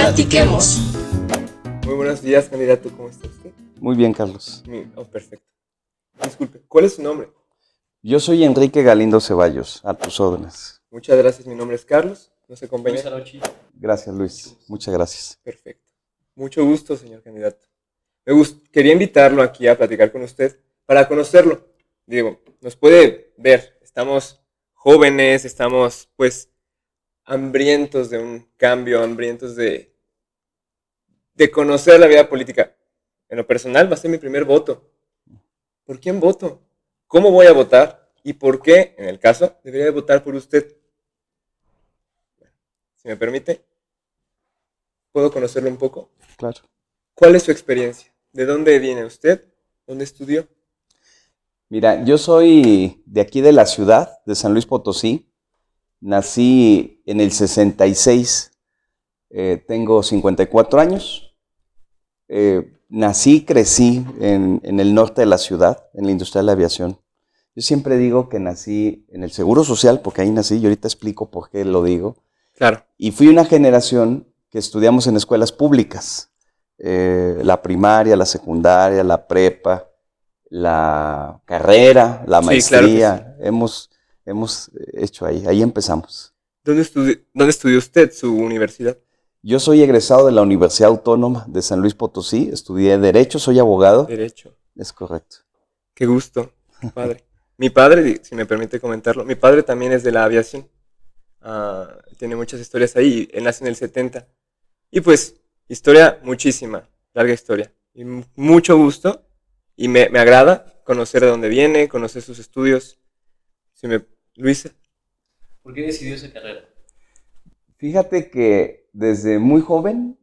Platiquemos. Muy buenos días, candidato. ¿Cómo está usted? Muy bien, Carlos. Mi- Oh, perfecto. Disculpe, ¿cuál es su nombre? Yo soy Enrique Galindo Ceballos, a tus órdenes. Muchas gracias. Mi nombre es Carlos. ¿Nos acompaña? Gracias, Luis. Muchas gracias. Perfecto. Mucho gusto, señor candidato. Me gust- quería invitarlo aquí a platicar con usted para conocerlo. Digo, nos puede ver. Estamos jóvenes, estamos pues hambrientos de un cambio, hambrientos de, de conocer la vida política. En lo personal va a ser mi primer voto. ¿Por quién voto? ¿Cómo voy a votar? ¿Y por qué, en el caso, debería de votar por usted? Si me permite, ¿puedo conocerlo un poco? Claro. ¿Cuál es su experiencia? ¿De dónde viene usted? ¿Dónde estudió? Mira, yo soy de aquí de la ciudad, de San Luis Potosí. Nací en el 66. Eh, tengo 54 años. Eh, nací, crecí en, en el norte de la ciudad, en la industria de la aviación. Yo siempre digo que nací en el Seguro Social, porque ahí nací, y ahorita explico por qué lo digo. Claro. Y fui una generación que estudiamos en escuelas públicas, eh, la primaria, la secundaria, la prepa, la carrera, la Sí, maestría. claro hemos, hemos hecho ahí, ahí empezamos. ¿Dónde, estudi- ¿Dónde estudió usted su universidad? Yo soy egresado de la Universidad Autónoma de San Luis Potosí, estudié Derecho, soy abogado. Derecho. Es correcto. Qué gusto, padre. mi padre, si me permite comentarlo, mi padre también es de la aviación. Ah, tiene muchas historias ahí. Él nace en el 70. Y pues, historia muchísima, larga historia. Y mucho gusto. Y me, me agrada conocer de dónde viene, conocer sus estudios. Si me, Luisa, ¿Por qué decidió esa carrera? Fíjate que desde muy joven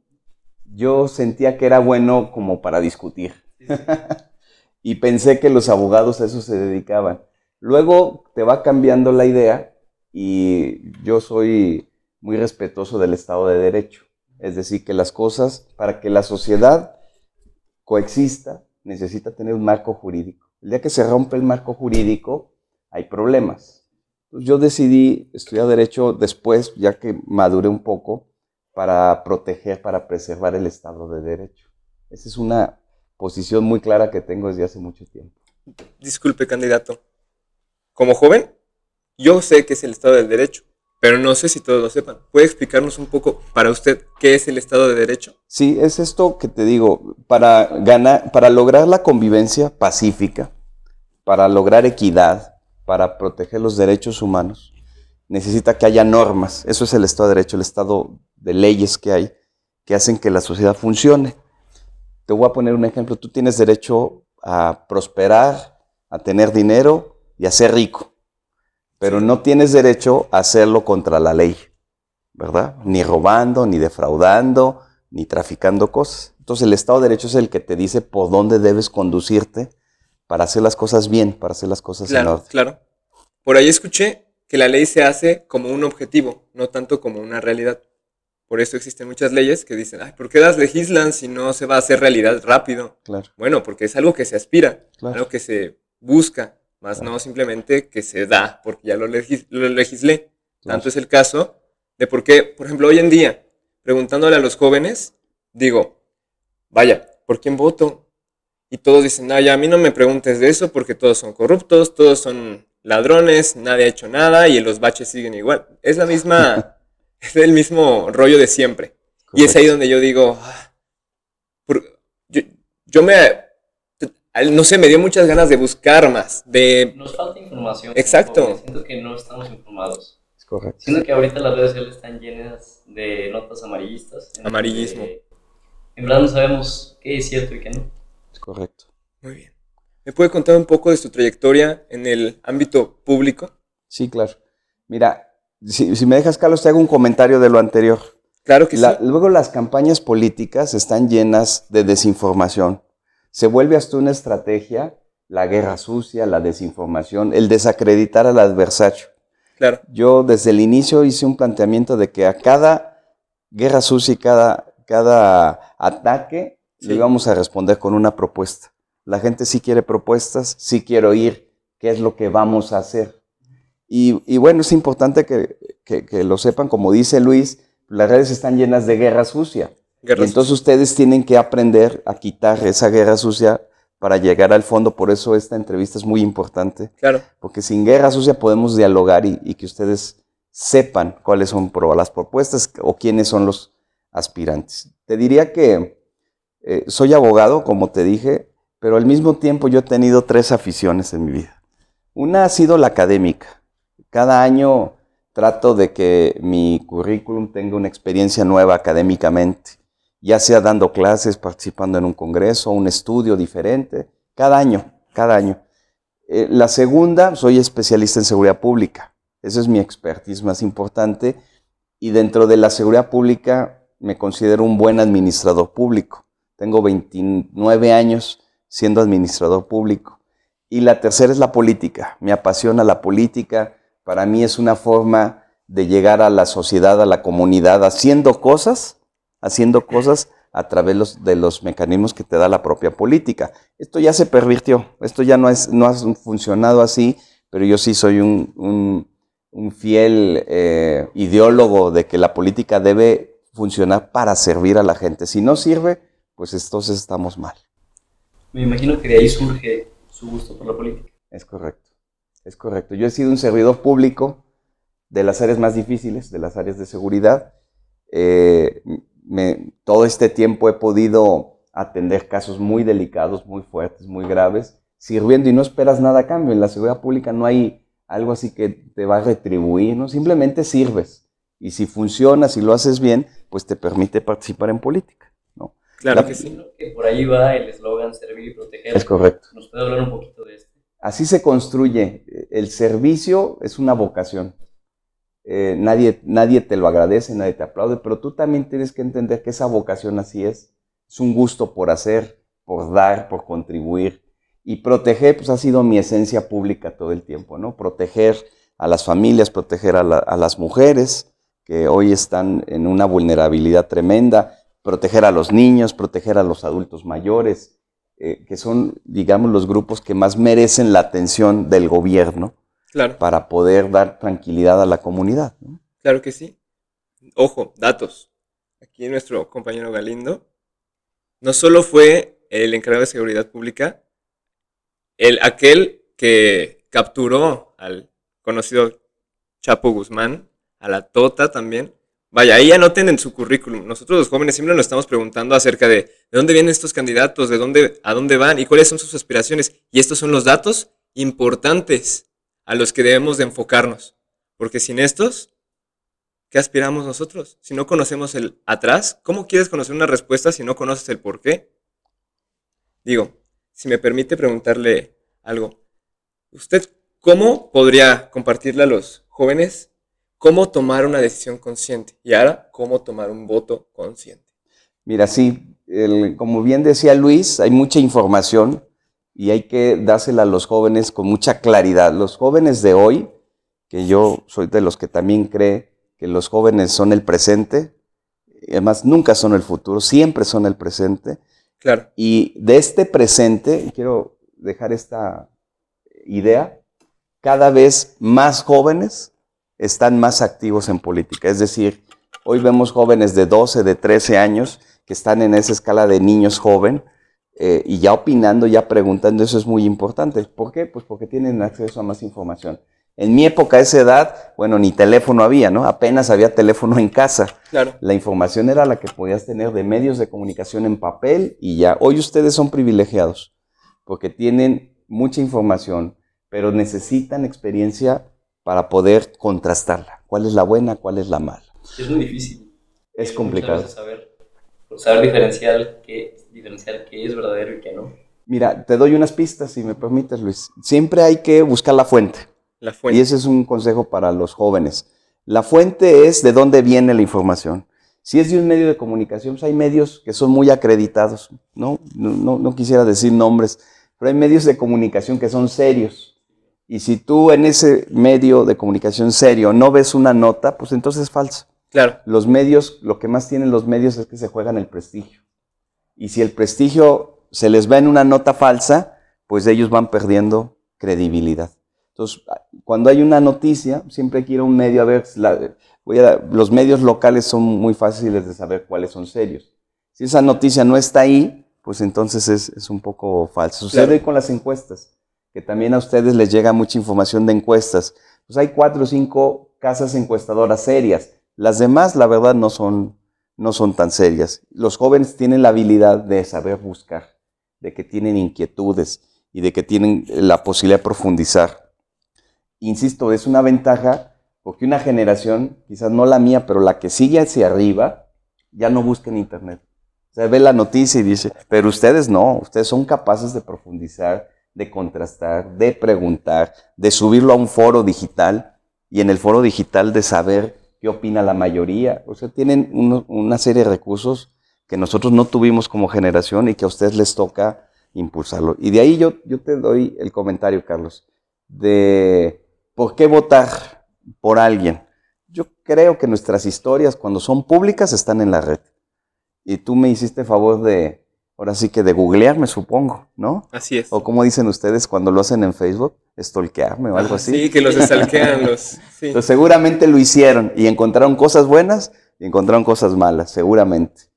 yo sentía que era bueno como para discutir. y pensé que los abogados a eso se dedicaban. Luego te va cambiando la idea y yo soy muy respetuoso del Estado de Derecho. Es decir, que las cosas, para que la sociedad coexista, necesita tener un marco jurídico. El día que se rompe el marco jurídico, hay problemas. Yo decidí estudiar Derecho después, ya que maduré un poco, para proteger, para preservar el Estado de Derecho. Esa es una posición muy clara que tengo desde hace mucho tiempo. disculpe, candidato. Como joven, yo sé que es el Estado del Derecho, pero no sé si todos lo sepan. ¿Puede explicarnos un poco para usted qué es el Estado de Derecho? Sí, es esto que te digo, para ganar, para lograr la convivencia pacífica, para lograr equidad, para proteger los derechos humanos, necesita que haya normas. Eso es el Estado de Derecho, el Estado de leyes que hay, que hacen que la sociedad funcione. Te voy a poner un ejemplo. Tú tienes derecho a prosperar, a tener dinero y a ser rico, pero no tienes derecho a hacerlo contra la ley, ¿verdad? Ni robando, ni defraudando, ni traficando cosas. Entonces el Estado de Derecho es el que te dice por dónde debes conducirte para hacer las cosas bien, para hacer las cosas en Claro, orden. claro. Por ahí escuché que la ley se hace como un objetivo, no tanto como una realidad. Por eso existen muchas leyes que dicen, ay, ¿por qué las legislan si no se va a hacer realidad rápido? Claro, Bueno, porque es algo que se aspira, Claro. algo que se busca, más no simplemente que se da, porque ya lo, legis- lo legislé. Claro. Tanto es el caso de por qué, por ejemplo, hoy en día, preguntándole a los jóvenes, digo, vaya, ¿por quién voto? Y todos dicen, no, ya a mí no me preguntes de eso porque todos son corruptos, todos son ladrones, nadie ha hecho nada y los baches siguen igual. Es la misma, es el mismo rollo de siempre. Y es ahí donde yo digo, ah, por- yo, yo me, no sé, me dio muchas ganas de buscar más, de, Nos falta información. Exacto. porque Siento que no estamos informados. es correcto. Siento que ahorita las redes sociales están llenas de notas amarillistas. en Amarillismo. En verdad no sabemos qué es cierto y qué no. Correcto. muy bien. ¿Me puede contar un poco de su trayectoria en el ámbito público? Sí, claro. Mira, si, si me dejas, Carlos, te hago un comentario de lo anterior. Claro que La- sí. luego las campañas políticas están llenas de desinformación. Se vuelve hasta una estrategia la guerra sucia, la desinformación, el desacreditar al adversario. Claro, Yo desde el inicio hice un planteamiento de que a cada guerra sucia y cada, cada ataque Sí. le íbamos a responder con una propuesta. La gente sí quiere propuestas, sí quiere oír qué es lo que vamos a hacer. Y, y bueno, es importante que, que- que lo sepan, como dice Luis, las redes están llenas de guerra sucia. Guerra y entonces ustedes tienen que aprender a quitar esa guerra sucia para llegar al fondo. Por eso esta entrevista es muy importante. Claro. Porque sin guerra sucia podemos dialogar y, y que ustedes sepan cuáles son las propuestas o quiénes son los aspirantes. Te diría que eh, soy abogado, como te dije, pero al mismo tiempo yo he tenido tres aficiones en mi vida. Una ha sido la académica. Cada año trato de que mi currículum tenga una experiencia nueva académicamente, ya sea dando clases, participando en un congreso, un estudio diferente, cada año, cada año. Eh, la segunda, soy especialista en seguridad pública. Esa es mi expertise más importante. Y dentro de la seguridad pública me considero un buen administrador público. Tengo 29 años siendo administrador público. Y la tercera es la política. Me apasiona la política. Para mí es una forma de llegar a la sociedad, a la comunidad, haciendo cosas, haciendo cosas a través los- de los mecanismos que te da la propia política. Esto ya se pervirtió, esto ya no, es, no ha funcionado así, pero yo sí soy un, un- un fiel eh, ideólogo de que la política debe funcionar para servir a la gente. Si no sirve, pues entonces estamos mal. Me imagino que de ahí surge su gusto por la política. Es correcto, es correcto. Yo he sido un servidor público de las áreas más difíciles, de las áreas de seguridad. Eh, me- todo este tiempo he podido atender casos muy delicados, muy fuertes, muy graves, sirviendo y no esperas nada a cambio. En la seguridad pública no hay algo así que te va a retribuir, ¿no? Simplemente sirves. Y si funciona, si lo haces bien, pues te permite participar en política. Claro La- que sí. Que por ahí va el eslogan servir y proteger. Es correcto. ¿Nos puede hablar un poquito de esto? Así se construye. El servicio es una vocación. Eh, nadie, nadie te lo agradece, nadie te aplaude, pero tú también tienes que entender que esa vocación así es. Es un gusto por hacer, por dar, por contribuir. Y proteger, pues ha sido mi esencia pública todo el tiempo, ¿no? Proteger a las familias, proteger a, la- a las mujeres que hoy están en una vulnerabilidad tremenda, proteger a los niños, proteger a los adultos mayores, eh, que son, digamos, los grupos que más merecen la atención del gobierno Claro, para poder dar tranquilidad a la comunidad. ¿no? claro que sí. Ojo, datos. Aquí nuestro compañero Galindo no solo fue el encargado de seguridad pública, el aquel que capturó al conocido Chapo Guzmán, a la Tota también. Vaya, ahí anoten en su currículum. Nosotros los jóvenes siempre nos estamos preguntando acerca de de dónde vienen estos candidatos, de dónde, a dónde van y cuáles son sus aspiraciones. Y estos son los datos importantes a los que debemos de enfocarnos. Porque sin estos, ¿qué aspiramos nosotros? Si no conocemos el atrás, ¿cómo quieres conocer una respuesta si no conoces el por qué? Digo, si me permite preguntarle algo, ¿usted cómo podría compartirle a los jóvenes cómo tomar una decisión consciente? Y ahora, ¿cómo tomar un voto consciente? Mira, sí, el- como bien decía Luis, hay mucha información y hay que dársela a los jóvenes con mucha claridad. Los jóvenes de hoy, que yo soy de los que también cree que los jóvenes son el presente, además nunca son el futuro, siempre son el presente. Claro, Y de este presente, quiero dejar esta idea, cada vez más jóvenes están más activos en política. Es decir, hoy vemos jóvenes de 12, de 13 años que están en esa escala de niños joven eh, y ya opinando, ya preguntando, eso es muy importante. ¿Por qué? Pues porque tienen acceso a más información. En mi época, a esa edad, bueno, ni teléfono había, ¿no? Apenas había teléfono en casa. claro, La información era la que podías tener de medios de comunicación en papel y ya. Hoy ustedes son privilegiados porque tienen mucha información, pero necesitan experiencia para poder contrastarla. ¿Cuál es la buena? ¿Cuál es la mala? Es muy difícil. Es complicado. Saber, saber diferenciar, qué, diferenciar qué es verdadero y qué no. Mira, te doy unas pistas, si me permites, Luis. Siempre hay que buscar la fuente. la Y fuente. ese es un consejo para los jóvenes. La fuente es de dónde viene la información. Si es de un medio de comunicación, pues hay medios que son muy acreditados, ¿no? No, no- no quisiera decir nombres, pero hay medios de comunicación que son serios. Y si tú en ese medio de comunicación serio no ves una nota, pues entonces es falso. Claro, Los medios, lo que más tienen los medios es que se juegan el prestigio. Y si el prestigio se les va en una nota falsa, pues ellos van perdiendo credibilidad. Entonces, cuando hay una noticia, siempre hay que ir a un medio a ver, la- voy a- los medios locales son muy fáciles de saber cuáles son serios. Si esa noticia no está ahí, pues entonces es, es un poco falso. Sucede Claro. con las encuestas, que también a ustedes les llega mucha información de encuestas. Pues hay cuatro o cinco casas encuestadoras serias. Las demás, la verdad, no son, no son tan serias. Los jóvenes tienen la habilidad de saber buscar, de que tienen inquietudes y de que tienen la posibilidad de profundizar. Insisto, es una ventaja porque una generación, quizás no la mía, pero la que sigue hacia arriba, ya no busca en Internet. O sea, ve la noticia y dice, pero ustedes no, ustedes son capaces de profundizar, de contrastar, de preguntar, de subirlo a un foro digital y en el foro digital de saber qué opina la mayoría. O sea, tienen una serie de recursos que nosotros no tuvimos como generación y que a ustedes les toca impulsarlo. Y de ahí yo, yo te doy el comentario, Carlos, de por qué votar por alguien. Yo creo que nuestras historias, cuando son públicas, están en la red. Y tú me hiciste favor de, ahora sí que de googlearme, supongo, ¿no? Así es. O como dicen ustedes cuando lo hacen en Facebook, stalkearme o algo así. Sí, que los estalquean los. Sí. Entonces seguramente lo hicieron y encontraron cosas buenas y encontraron cosas malas, seguramente.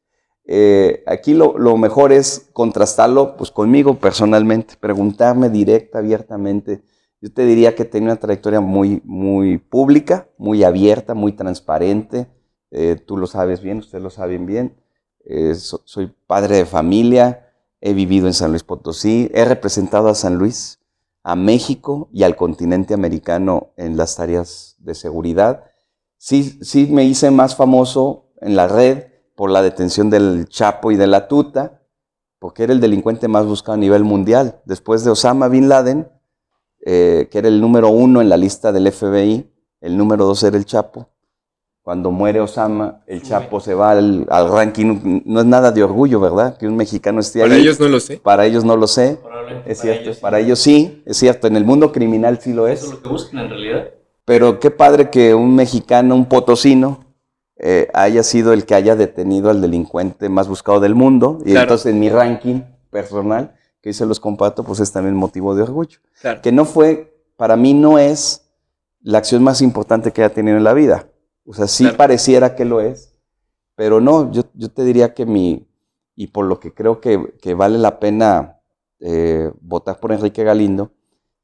Eh, aquí lo, lo mejor es contrastarlo pues, conmigo personalmente, preguntarme directa, abiertamente. Yo te diría que tenía una trayectoria muy, muy pública, muy abierta, muy transparente. Eh, tú lo sabes bien, ustedes lo saben bien. Eh, so- soy padre de familia, he vivido en San Luis Potosí, he representado a San Luis, a México y al continente americano en las tareas de seguridad. Sí, sí me hice más famoso en la red por la detención del Chapo y de la Tuta, porque era el delincuente más buscado a nivel mundial. Después de Osama Bin Laden, eh, que era el número uno en la lista del FBI, el número dos era el Chapo. Cuando muere Osama, el Chapo se va al, al ranking. No es nada de orgullo, ¿verdad? Que un mexicano esté Para ahí. ellos no lo sé. Para ellos no lo sé. Probablemente Es para cierto, ellos sí. para ellos sí, es cierto. En el mundo criminal sí lo es. Eso es lo que buscan en realidad. Pero qué padre que un mexicano, un potosino, eh, haya sido el que haya detenido al delincuente más buscado del mundo. Y Claro. entonces en mi ranking personal, que se los comparto, pues es también motivo de orgullo. Claro. Que no fue, para mí no es la acción más importante que haya tenido en la vida. O sea, sí Claro. pareciera que lo es, pero no, yo, yo te diría que mi, y por lo que creo que, que vale la pena eh, votar por Enrique Galindo,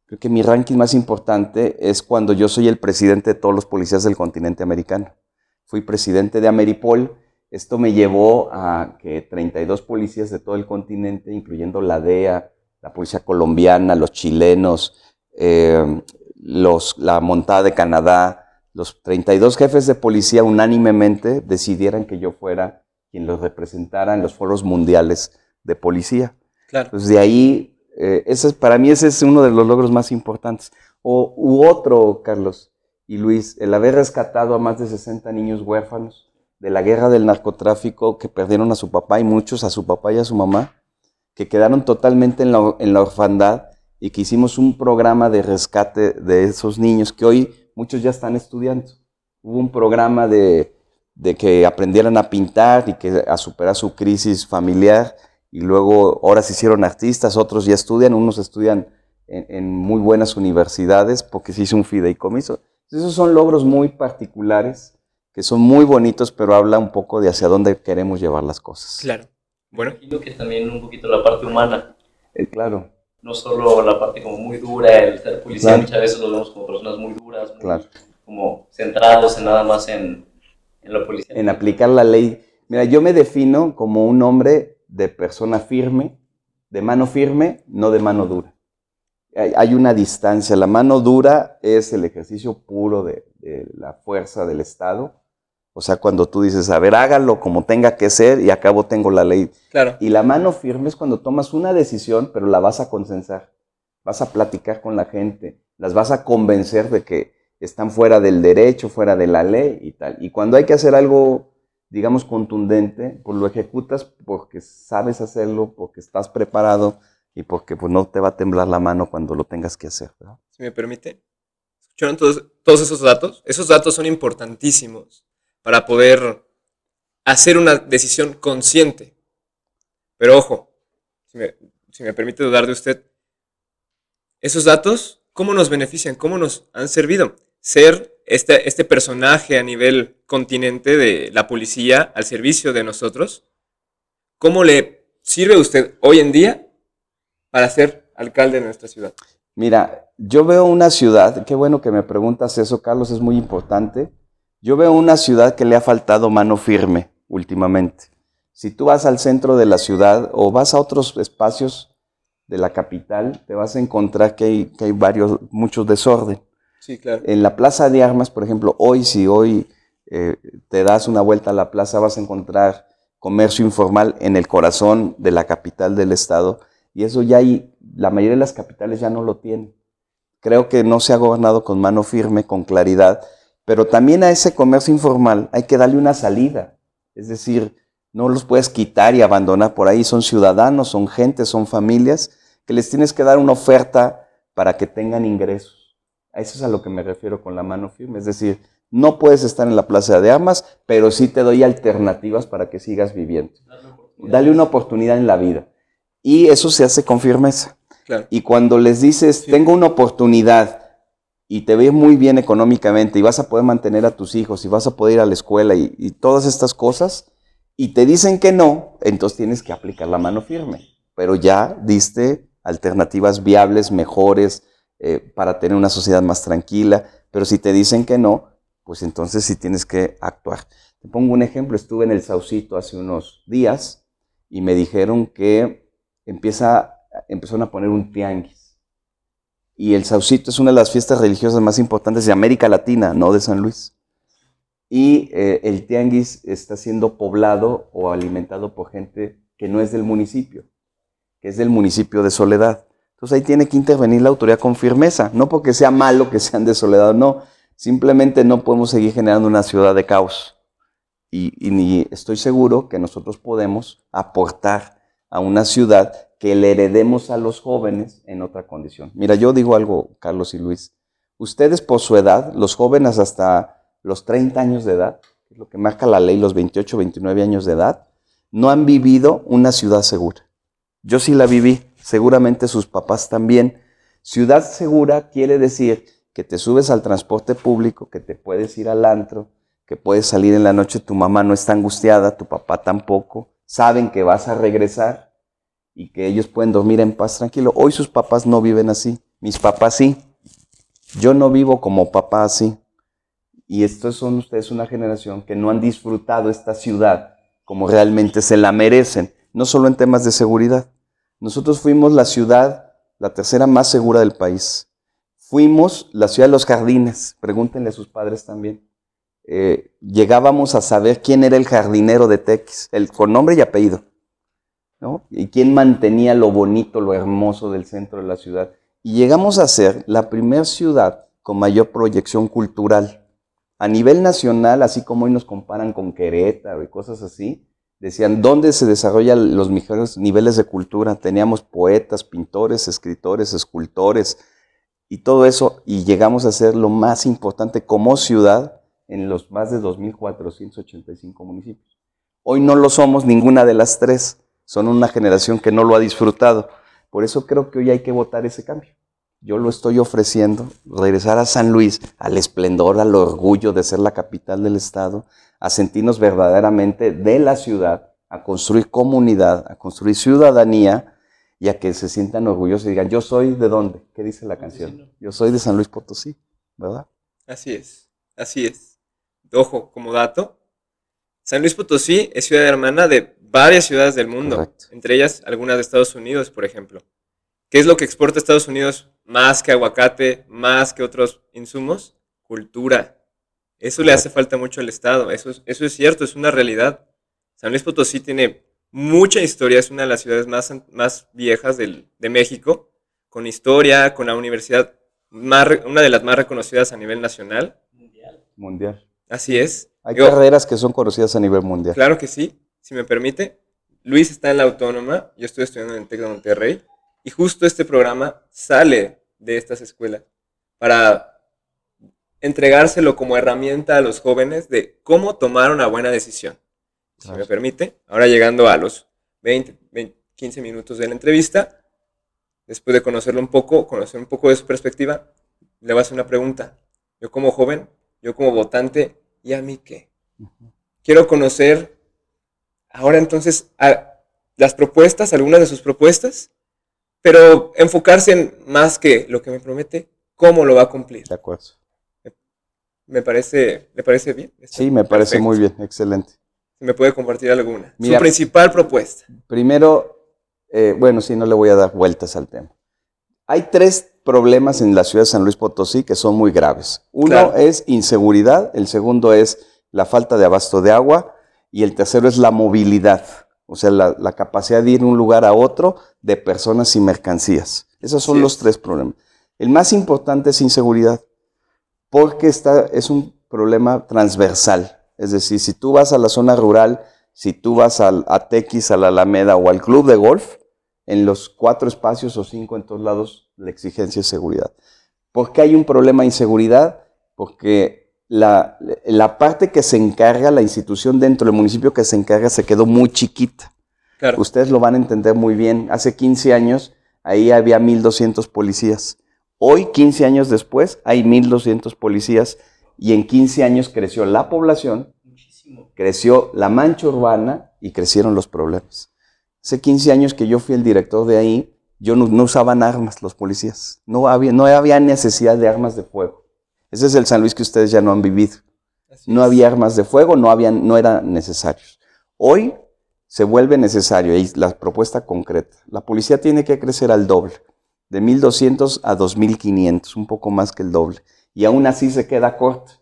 creo que mi ranking más importante es cuando yo soy el presidente de todos los policías del continente americano. Fui presidente de Ameripol. Esto me llevó a que 32 policías de todo el continente, incluyendo la DEA, la policía colombiana, los chilenos, eh, los, la montada de Canadá, los 32 jefes de policía unánimemente decidieran que yo fuera quien los representara en los foros mundiales de policía. Claro. Pues de ahí, eh, ese para mí ese es uno de los logros más importantes. O, u otro, Carlos y Luis, el haber rescatado a más de 60 niños huérfanos de la guerra del narcotráfico que perdieron a su papá y muchos a su papá y a su mamá, que quedaron totalmente en la, en la orfandad y que hicimos un programa de rescate de esos niños que hoy muchos ya están estudiando. Hubo un programa de, de que aprendieran a pintar y que a superar su crisis familiar y luego ahora se hicieron artistas, otros ya estudian, unos estudian en, en muy buenas universidades porque se hizo un fideicomiso. Esos son logros muy particulares que son muy bonitos, pero habla un poco de hacia dónde queremos llevar las cosas. Claro. Bueno, Imagino que también un poquito la parte humana, Eh, claro, no solo la parte como muy dura, el ser policía, Claro. muchas veces los vemos como personas muy duras, muy claro. como centrados en nada más en, en lo policial. En aplicar la ley. Mira, yo me defino como un hombre de persona firme, de mano firme, no de mano dura. Hay, hay una distancia. La mano dura es el ejercicio puro de, de la fuerza del Estado. O sea, cuando tú dices, a ver, hágalo como tenga que ser y acabo tengo la ley. claro. Y la mano firme es cuando tomas una decisión, pero la vas a consensar. Vas a platicar con la gente, las vas a convencer de que están fuera del derecho, fuera de la ley y tal. Y cuando hay que hacer algo, digamos, contundente, pues lo ejecutas porque sabes hacerlo, porque estás preparado y porque pues no te va a temblar la mano cuando lo tengas que hacer. ¿verdad? si me permite. ¿Escucharon todos, todos esos datos? Esos datos son importantísimos para poder hacer una decisión consciente. Pero ojo, si me, permite dudar de usted, esos datos ¿cómo nos benefician? ¿Cómo nos han servido? Ser este, este personaje a nivel continente de la policía al servicio de nosotros, ¿cómo le sirve a usted hoy en día para ser alcalde de nuestra ciudad? Mira, yo veo una ciudad, qué bueno que me preguntas eso, Carlos, es muy importante. Yo veo una ciudad que le ha faltado mano firme últimamente. Si tú vas al centro de la ciudad o vas a otros espacios de la capital, te vas a encontrar que hay, que hay varios, muchos desorden. Sí, claro. En la Plaza de Armas, por ejemplo, hoy si hoy eh, te das una vuelta a la plaza, vas a encontrar comercio informal en el corazón de la capital del estado y eso ya hay, la mayoría de las capitales ya no lo tienen. Creo que no se ha gobernado con mano firme, con claridad, pero también a ese comercio informal hay que darle una salida. Es decir, no los puedes quitar y abandonar por ahí. Son ciudadanos, son gente, son familias que les tienes que dar una oferta para que tengan ingresos. A eso es a lo que me refiero con la mano firme. Es decir, no puedes estar en la plaza de armas, pero sí te doy alternativas para que sigas viviendo. Dale una oportunidad en la vida. Y eso se hace con firmeza. Claro. Y cuando les dices, tengo una oportunidad y te ves muy bien económicamente y vas a poder mantener a tus hijos y vas a poder ir a la escuela y, todas estas cosas, y te dicen que no, entonces tienes que aplicar la mano firme. Pero ya diste alternativas viables, mejores, eh, para tener una sociedad más tranquila. Pero si te dicen que no, pues entonces sí tienes que actuar. Te pongo un ejemplo, estuve en el Saucito hace unos días y me dijeron que empieza, empezaron a poner un tianguis. Y el Saucito es una de las fiestas religiosas más importantes de América Latina, no de San Luis. Y eh, el tianguis está siendo poblado o alimentado por gente que no es del municipio, que es del municipio de Soledad. Entonces ahí tiene que intervenir la autoridad con firmeza, no porque sea malo que sean de Soledad, no, simplemente no podemos seguir generando una ciudad de caos. Y, y ni estoy seguro que nosotros podemos aportar a una ciudad que le heredemos a los jóvenes en otra condición. Mira, yo digo algo, Carlos y Luis. Ustedes por su edad, los jóvenes hasta los 30 años de edad, lo que marca la ley, los 28, 29 años de edad, no han vivido una ciudad segura. Yo sí la viví, seguramente sus papás también. Ciudad segura quiere decir que te subes al transporte público, que te puedes ir al antro, que puedes salir en la noche, tu mamá no está angustiada, tu papá tampoco, saben que vas a regresar y que ellos pueden dormir en paz tranquilo. Hoy sus papás no viven así, mis papás sí. Yo no vivo como papá así. Y estos son ustedes una generación que no han disfrutado esta ciudad como realmente se la merecen, no solo en temas de seguridad. Nosotros fuimos la ciudad, la tercera más segura del país. Fuimos la ciudad de los jardines, pregúntenle a sus padres también. Eh, llegábamos a saber quién era el jardinero de Tex, el, con nombre y apellido, Y quién mantenía lo bonito, lo hermoso del centro de la ciudad. Y llegamos a ser la primera ciudad con mayor proyección cultural a nivel nacional, así como hoy nos comparan con Querétaro y cosas así, decían, ¿dónde se desarrollan los mejores niveles de cultura? Teníamos poetas, pintores, escritores, escultores y todo eso, y llegamos a ser lo más importante como ciudad en los más de 2.485 municipios. Hoy no lo somos ninguna de las tres, son una generación que no lo ha disfrutado. Por eso creo que hoy hay que votar ese cambio yo lo estoy ofreciendo, regresar a San Luis, al esplendor, al orgullo de ser la capital del estado, a sentirnos verdaderamente de la ciudad, a construir comunidad, a construir ciudadanía y a que se sientan orgullosos y digan, yo soy de dónde, ¿qué dice la canción? Yo soy de San Luis Potosí, ¿verdad? Así es, así es. Ojo, como dato, San Luis Potosí es ciudad hermana de varias ciudades del mundo, Correcto. entre ellas algunas de Estados Unidos, por ejemplo. ¿Qué es lo que exporta Estados Unidos más que aguacate, más que otros insumos? Cultura. Eso le hace falta mucho al Estado. Eso es, eso es cierto, es una realidad. San Luis Potosí tiene mucha historia, es una de las ciudades más, más viejas del- de México, con historia, con la universidad, más una de las más reconocidas a nivel nacional. Mundial. Mundial. Así es. Hay Yo- carreras que son conocidas a nivel mundial. Claro que sí, si me permite. Luis está en la autónoma, yo estoy estudiando en el TEC de Monterrey, y justo este programa sale de estas escuelas para entregárselo como herramienta a los jóvenes de cómo tomar una buena decisión. Si Claro. me permite, ahora llegando a los 20, 20, 15 minutos de la entrevista, después de conocerlo un poco, conocer un poco de su perspectiva, le voy a hacer una pregunta. Yo como joven, yo como votante, ¿y a mí qué? Quiero conocer ahora entonces a las propuestas, algunas de sus propuestas, pero enfocarse en más que lo que me promete, cómo lo va a cumplir. De acuerdo. Me parece, ¿le parece bien? Está Sí, me parece muy bien, excelente. Me puede compartir alguna. Mira. Su principal propuesta. Primero, eh, bueno, sí, no le voy a dar vueltas al tema. Hay tres problemas en la ciudad de San Luis Potosí que son muy graves. Uno Claro. es inseguridad, el segundo es la falta de abasto de agua y el tercero es la movilidad, o sea, la, la capacidad de ir de un lugar a otro de personas y mercancías. Esos son los es. tres problemas. El más importante es inseguridad, porque está, es un problema transversal. Es decir, si tú vas a la zona rural, si tú vas al, a Tequis, a la Alameda o al club de golf, en los cuatro espacios o cinco en todos lados, la exigencia es seguridad. ¿Por qué hay un problema de inseguridad? Porque la, la parte que se encarga, la institución dentro del municipio que se encarga, se quedó muy chiquita. Claro. Ustedes lo van a entender muy bien. Hace 15 años, ahí había 1.200 policías. Hoy, 15 años después, hay 1.200 policías y en 15 años creció la población, Muchísimo. creció la mancha urbana y crecieron los problemas. Hace 15 años que yo fui el director de ahí, yo no, no usaban armas los policías. No había, no había necesidad de armas de fuego. Ese es el San Luis que ustedes ya no han vivido. Así No es. había armas de fuego, no, habían, no eran necesarios. Hoy se vuelve necesario, y la propuesta concreta. La policía tiene que crecer al doble, de 1.200 a 2.500, un poco más que el doble. Y aún así se queda corto.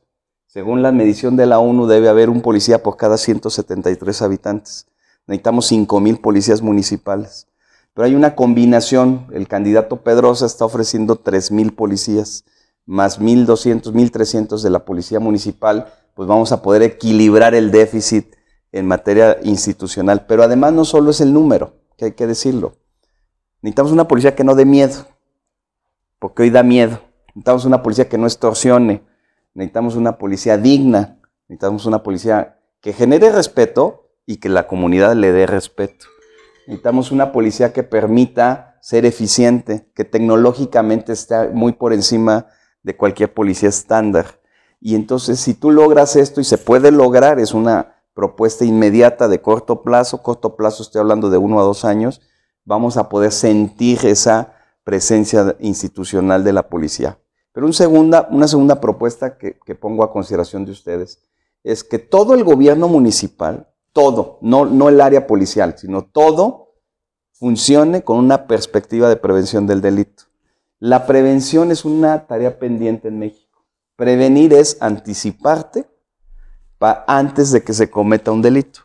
Según la medición de la ONU, debe haber un policía por cada 173 habitantes. Necesitamos 5.000 policías municipales. Pero hay una combinación. El candidato Pedrosa está ofreciendo 3.000 policías, más 1.200, 1.300 de la policía municipal. Pues vamos a poder equilibrar el déficit en materia institucional. Pero además no solo es el número, que hay que decirlo. Necesitamos una policía que no dé miedo, porque hoy da miedo. Necesitamos una policía que no extorsione. Necesitamos una policía digna. Necesitamos una policía que genere respeto y que la comunidad le dé respeto. Necesitamos una policía que permita ser eficiente, que tecnológicamente esté muy por encima de cualquier policía estándar. Y entonces, si tú logras esto y se puede lograr, es una propuesta inmediata de corto plazo, corto plazo estoy hablando de uno a dos años, vamos a poder sentir esa presencia institucional de la policía. Pero un segunda, una segunda propuesta que, que pongo a consideración de ustedes es que todo el gobierno municipal, todo, no, no el área policial, sino todo, funcione con una perspectiva de prevención del delito. La prevención es una tarea pendiente en México. Prevenir es anticiparte pa- antes de que se cometa un delito.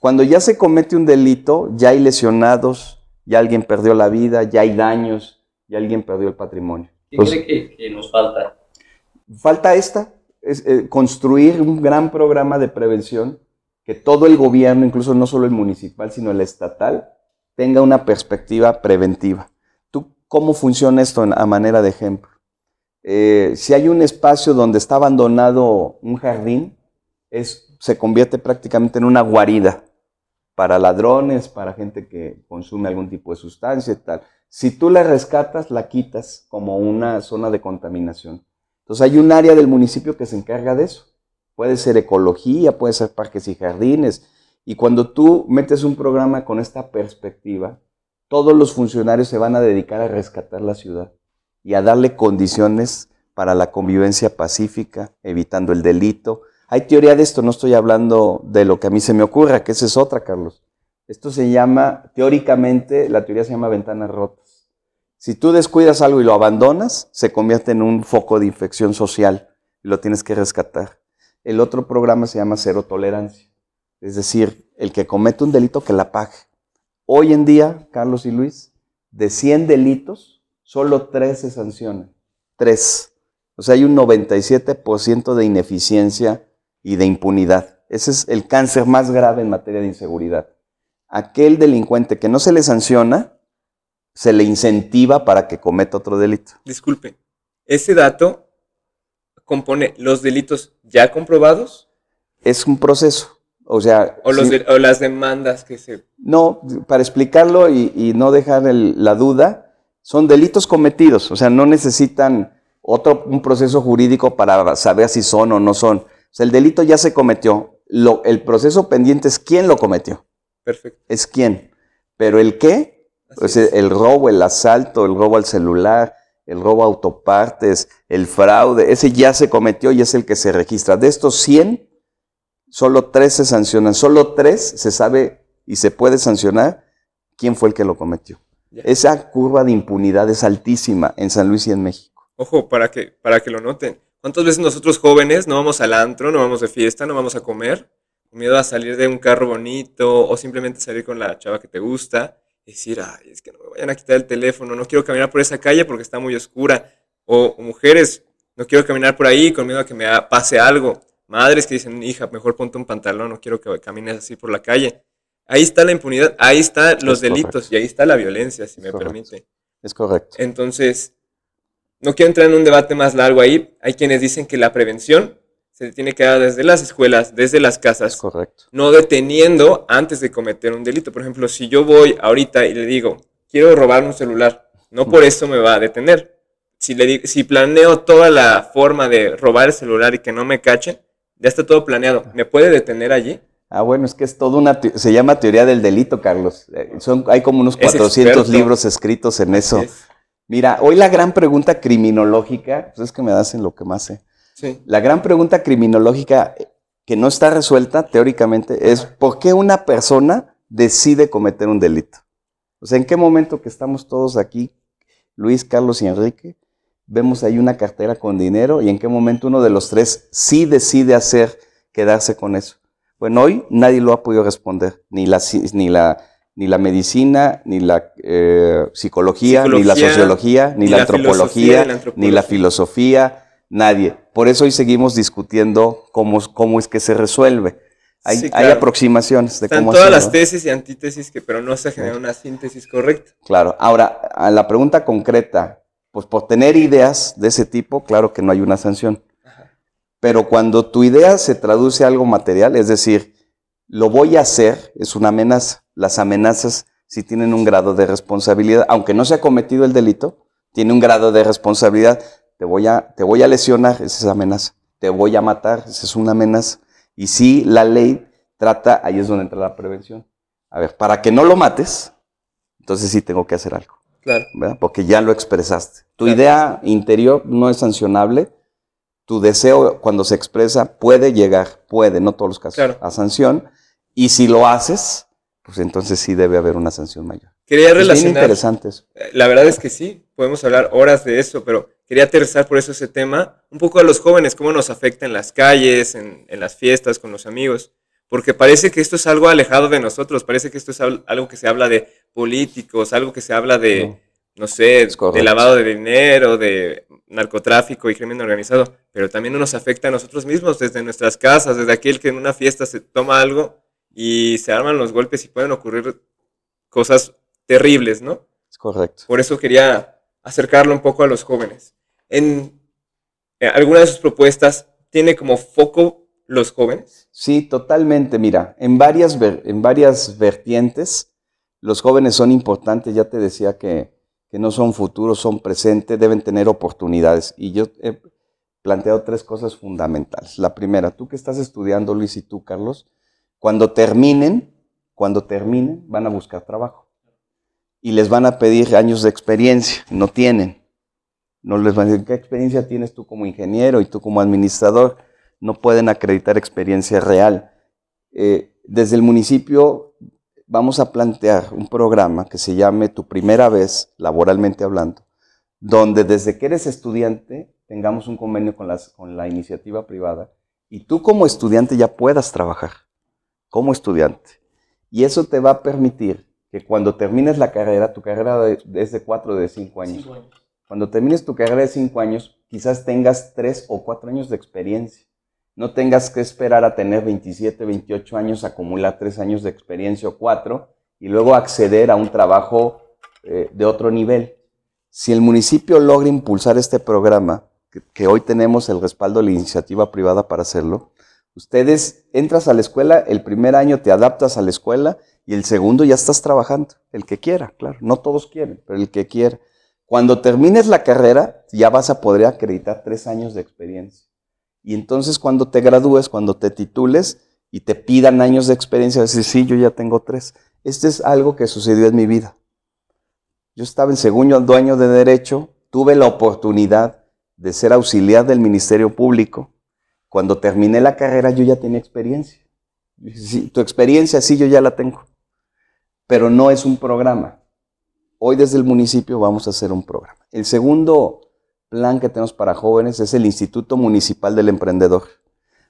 Cuando ya se comete un delito, ya hay lesionados, ya alguien perdió la vida, ya hay daños, ya alguien perdió el patrimonio. ¿Qué cree que, que nos falta? Falta esta, es, eh, construir un gran programa de prevención que todo el gobierno, incluso no solo el municipal, sino el estatal, tenga una perspectiva preventiva. ¿Tú cómo funciona esto a manera de ejemplo? Eh, si hay un espacio donde está abandonado un jardín, se convierte prácticamente en una guarida para ladrones, para gente que consume algún tipo de sustancia y tal. Si tú la rescatas, la quitas como una zona de contaminación. Entonces hay un área del municipio que se encarga de eso. Puede ser ecología, puede ser parques y jardines. Y cuando tú metes un programa con esta perspectiva, todos los funcionarios se van a dedicar a rescatar la ciudad y a darle condiciones para la convivencia pacífica, evitando el delito. Hay teoría de esto, no estoy hablando de lo que a mí se me ocurra, que esa es otra, Carlos. Esto se llama, teóricamente, la teoría se llama ventanas rotas. Si tú descuidas algo y lo abandonas, se convierte en un foco de infección social y lo tienes que rescatar. El otro programa se llama cero tolerancia. Es decir, el que comete un delito que la pague. Hoy en día, Carlos y Luis, de 100 delitos, solo 3 se sancionan. 3. O sea, hay un 97% de ineficiencia y de impunidad. Ese es el cáncer más grave en materia de inseguridad. Aquel delincuente que no se le sanciona, se le incentiva para que cometa otro delito. Disculpe, ese dato compone los delitos ya comprobados Es un proceso. O sea, o, los si- de- o las demandas que se... no, para explicarlo y, y no dejar el- la duda, Son delitos cometidos, o sea, no necesitan otro, un proceso jurídico para saber si son o no son. O sea, el delito ya se cometió. Lo, el proceso pendiente es quién lo cometió. Perfecto. Es quién. Pero el qué, pues es. el robo, el asalto, el robo al celular, el robo a autopartes, el fraude, ese ya se cometió y es el que se registra. De estos 100, solo 3 se sancionan. Solo 3 se sabe y se puede sancionar quién fue el que lo cometió. Esa curva de impunidad es altísima en San Luis y en México. Ojo, para que, para que lo noten. ¿Cuántas veces nosotros jóvenes no vamos al antro, no vamos de fiesta, no vamos a comer? Con miedo a salir de un carro bonito o simplemente salir con la chava que te gusta y decir, ay, es que no me vayan a quitar el teléfono, no quiero caminar por esa calle porque está muy oscura. O, mujeres, no quiero caminar por ahí con miedo a que me pase algo. Madres que dicen, hija, mejor ponte un pantalón, no quiero que camines así por la calle. Ahí está la impunidad, ahí están los Es delitos correcto. y ahí está la violencia, si me correcto. permite. Es correcto. Entonces, no quiero entrar en un debate más largo ahí. Hay quienes dicen que la prevención se tiene que dar desde las escuelas, desde las Es casas, correcto. no deteniendo antes de cometer un delito. Por ejemplo, si yo voy ahorita y le digo, quiero robar un celular, no por eso me va a detener. Si, le si planeo toda la forma de robar el celular y que no me cachen, ya está todo planeado. ¿Me puede detener allí? Ah, bueno, es que es toda una, se llama teoría del delito, Carlos. Eh, Son, hay como unos Es 400 experto. libros escritos en eso. Es. Mira, hoy la gran pregunta criminológica, pues es que me das en lo que más sé. Sí, La gran pregunta criminológica eh, que no está resuelta teóricamente es ¿por qué una persona decide cometer un delito? O sea, ¿en qué momento que estamos todos aquí, Luis, Carlos y Enrique, vemos ahí una cartera con dinero y en qué momento uno de los tres sí decide hacer, quedarse con eso? Bueno, hoy nadie lo ha podido responder, ni la, ni la, ni la medicina, ni la eh, psicología, ni la sociología, ni, ni la, antropología, ni la ni la antropología. filosofía, nadie. Por eso hoy seguimos discutiendo cómo, cómo es que se resuelve. Hay, Sí, hay claro. aproximaciones de Están cómo todas hacerlo. las tesis y antítesis, que, pero no se genera una síntesis correcta. Claro. Ahora, a la pregunta concreta, pues por tener ideas de ese tipo, claro que no hay una sanción. Pero cuando tu idea se traduce a algo material, es decir, lo voy a hacer, es una amenaza. Las amenazas sí tienen un grado de responsabilidad, aunque no se ha cometido el delito, tiene un grado de responsabilidad. Te voy a, te voy a lesionar, esa es amenaza. Te voy a matar, esa es una amenaza. Y sí, la ley trata, ahí es donde entra la prevención. A ver, para que no lo mates, entonces sí tengo que hacer algo. Claro. ¿verdad? Porque ya lo expresaste. Tu Claro. idea interior no es sancionable. Tu deseo, cuando se expresa, puede llegar, puede, no todos los casos, Claro. a sanción. Y si lo haces, pues entonces sí debe haber una sanción mayor. Quería Es bien relacionar. interesante eso. Eh, La verdad es que sí, podemos hablar horas de eso, pero quería aterrizar por eso ese tema un poco a los jóvenes, cómo nos afecta en las calles, en, en las fiestas, con los amigos, porque parece que esto es algo alejado de nosotros, parece que esto es al- algo que se habla de políticos, algo que se habla de, No. no, sé, de lavado de dinero, de narcotráfico y crimen organizado, pero también nos afecta a nosotros mismos desde nuestras casas, desde aquel que en una fiesta se toma algo y se arman los golpes y pueden ocurrir cosas terribles, ¿no? Es correcto. Por eso quería acercarlo un poco a los jóvenes. En eh, alguna de sus propuestas tiene como foco los jóvenes. Sí, totalmente. Mira, en varias, en varias vertientes, los jóvenes son importantes. Ya te decía que, que no son futuros, son presentes, deben tener oportunidades. Y yo he planteado tres cosas fundamentales. La primera, tú que estás estudiando, Luis, y tú, Carlos, cuando terminen, cuando terminen, van a buscar trabajo. Y les van a pedir años de experiencia. No tienen. No les van a decir, ¿qué experiencia tienes tú como ingeniero y tú como administrador? No pueden acreditar experiencia real. Eh, desde el municipio vamos a plantear un programa que se llame Tu primera vez, laboralmente hablando, donde desde que eres estudiante tengamos un convenio con, las, con la iniciativa privada y tú como estudiante ya puedas trabajar como estudiante. Y eso te va a permitir que cuando termines la carrera, tu carrera es de cuatro o de cinco años, Cinco años. cuando termines tu carrera de cinco años, quizás tengas tres o cuatro años de experiencia. No tengas que esperar a tener 27, 28 años, acumular tres años de experiencia o cuatro, y luego acceder a un trabajo eh, de otro nivel. Si el municipio logra impulsar este programa, que, que hoy tenemos el respaldo de la iniciativa privada para hacerlo, ustedes entras a la escuela, el primer año te adaptas a la escuela y el segundo ya estás trabajando, el que quiera, claro, no todos quieren, pero el que quiera. Cuando termines la carrera, ya vas a poder acreditar tres años de experiencia. Y entonces cuando te gradúes, cuando te titules y te pidan años de experiencia, decir, sí, yo ya tengo tres. Este es algo que sucedió en mi vida. Yo estaba en segundo año de Derecho, tuve la oportunidad de ser auxiliar del Ministerio Público. Cuando terminé la carrera yo ya tenía experiencia. tu experiencia sí, yo ya la tengo. Pero no es un programa. Hoy desde el municipio vamos a hacer un programa. El segundo plan que tenemos para jóvenes es el Instituto Municipal del Emprendedor.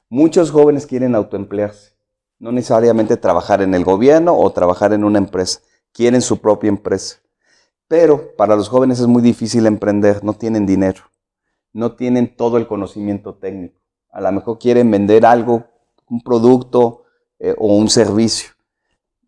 Muchos jóvenes quieren autoemplearse, no necesariamente trabajar en el gobierno o trabajar en una empresa, quieren su propia empresa. Pero para los jóvenes es muy difícil emprender, no tienen dinero, no tienen todo el conocimiento técnico. A lo mejor quieren vender algo, un producto eh, o un servicio.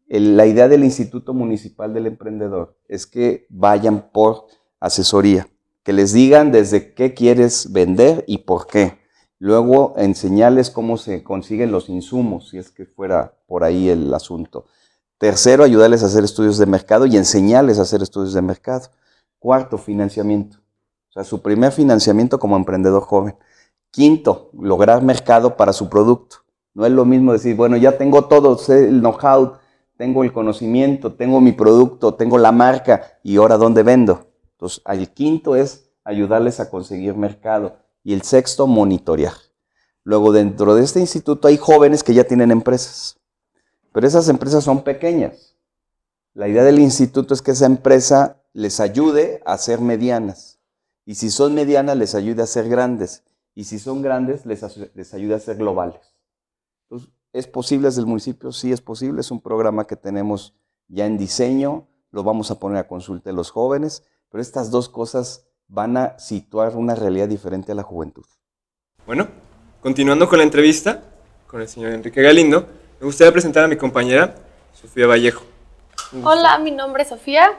la idea del Instituto Municipal del Emprendedor es que vayan por asesoría que les digan desde qué quieres vender y por qué. Luego enseñarles cómo se consiguen los insumos, si es que fuera por ahí el asunto. Tercero, ayudarles a hacer estudios de mercado y enseñarles a hacer estudios de mercado. Cuarto, financiamiento. O sea, su primer financiamiento como emprendedor joven. Quinto, lograr mercado para su producto. No es lo mismo decir, bueno, ya tengo todo, sé el know-how, tengo el conocimiento, tengo mi producto, tengo la marca y ahora dónde vendo. Entonces, el quinto es ayudarles a conseguir mercado y el sexto, monitorear. Luego, dentro de este instituto hay jóvenes que ya tienen empresas, pero esas empresas son pequeñas. La idea del instituto es que esa empresa les ayude a ser medianas. Y si son medianas, les ayude a ser grandes. Y si son grandes, les, ayude a ser globales. Entonces, ¿es posible desde el municipio? Sí, es posible. Es un programa que tenemos ya en diseño. Lo vamos a poner a consulta de los jóvenes. Pero estas dos cosas van a situar una realidad diferente a la juventud. Bueno, continuando con la entrevista con el señor Enrique Galindo, me gustaría presentar a mi compañera Sofía Vallejo. Hola, mi nombre es Sofía.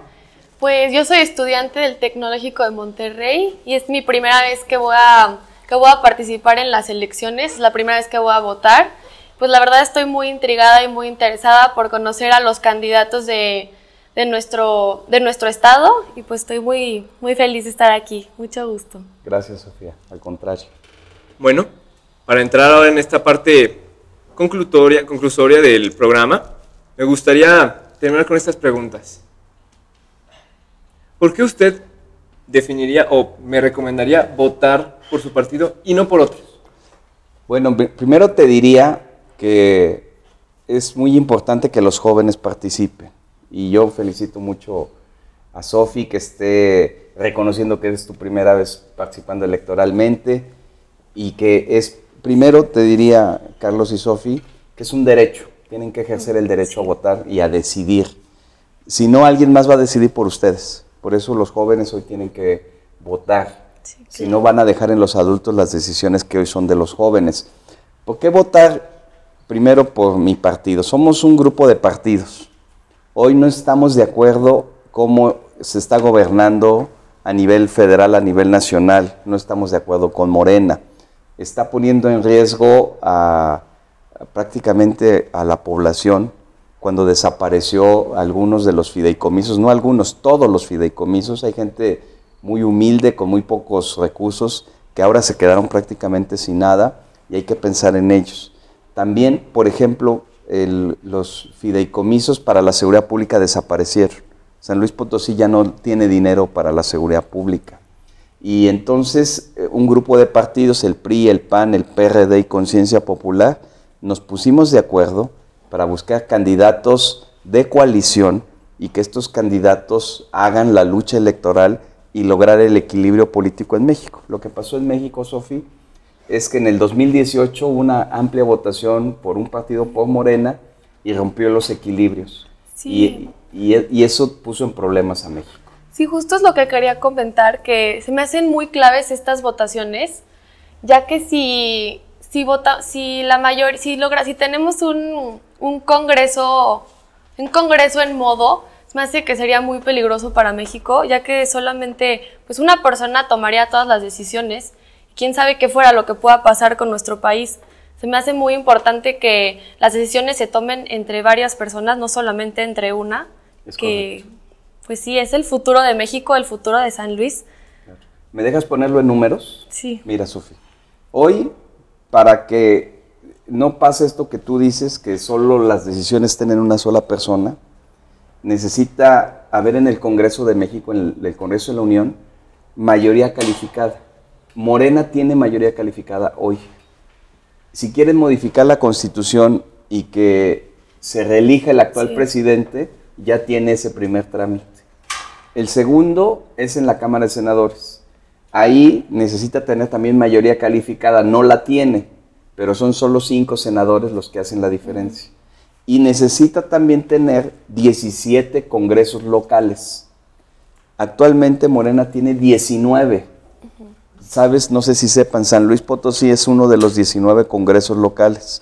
Pues yo soy estudiante del Tecnológico de Monterrey y es mi primera vez que voy a, que voy a participar en las elecciones, es la primera vez que voy a votar. Pues la verdad estoy muy intrigada y muy interesada por conocer a los candidatos de, de nuestro, de nuestro estado y pues estoy muy, muy feliz de estar aquí. Mucho gusto. Gracias, Sofía. Al contrario. Bueno, para entrar ahora en esta parte conclusoria, conclusoria del programa, me gustaría terminar con estas preguntas. ¿Por qué usted definiría o me recomendaría votar por su partido y no por otros? Bueno, primero te diría que es muy importante que los jóvenes participen. Y yo felicito mucho a Sofi que esté reconociendo que es tu primera vez participando electoralmente y que es, primero te diría, Carlos y Sofi, que es un derecho. Tienen que ejercer el derecho a votar y a decidir. Si no, alguien más va a decidir por ustedes. Por eso los jóvenes hoy tienen que votar. Si no, van a dejar en los adultos las decisiones que hoy son de los jóvenes. ¿Por qué votar? Primero por mi partido. Somos un grupo de partidos Hoy no estamos de acuerdo cómo se está gobernando a nivel federal, a nivel nacional. No estamos de acuerdo con Morena. Está poniendo en riesgo a, prácticamente a la población cuando desapareció algunos de los fideicomisos, no algunos, todos los fideicomisos. Hay gente muy humilde, con muy pocos recursos, que ahora se quedaron prácticamente sin nada y hay que pensar en ellos. También, por ejemplo, los fideicomisos para la seguridad pública desaparecieron. San Luis Potosí ya no tiene dinero para la seguridad pública. Y entonces eh, un grupo de partidos, el PRI, el PAN, el PRD y Conciencia Popular, nos pusimos de acuerdo para buscar candidatos de coalición y que estos candidatos hagan la lucha electoral y lograr el equilibrio político en México. Lo que pasó en México, Sofi, es que en el 2018 hubo una amplia votación por un partido por Morena y rompió los equilibrios. Y, y, eso puso en problemas a México. Sí, justo es lo que quería comentar, que se me hacen muy claves estas votaciones, ya que si, si, vota, si la mayor, si logra, si tenemos un, un congreso, un congreso en modo, me hace que sería muy peligroso para México, ya que solamente pues una persona tomaría todas las decisiones quién sabe qué fuera lo que pueda pasar con nuestro país. Se me hace muy importante que las decisiones se tomen entre varias personas, no solamente entre una, que pues sí, es el futuro de México, el futuro de San Luis. ¿Me dejas ponerlo en números? Sí. Mira, Sofi. Hoy, para que no pase esto que tú dices, que solo las decisiones estén en una sola persona, necesita haber en el Congreso de México, en el, el Congreso de la Unión, mayoría calificada. Morena tiene mayoría calificada hoy. Si quieren modificar la constitución y que se reelija el actual Sí. presidente, ya tiene ese primer trámite. El segundo es en la Cámara de Senadores. Ahí necesita tener también mayoría calificada, no la tiene, pero son solo cinco senadores los que hacen la diferencia. Y necesita también tener 17 congresos locales. Actualmente Morena tiene 19. Sabes, no sé si sepan, San Luis Potosí es uno de los 19 congresos locales.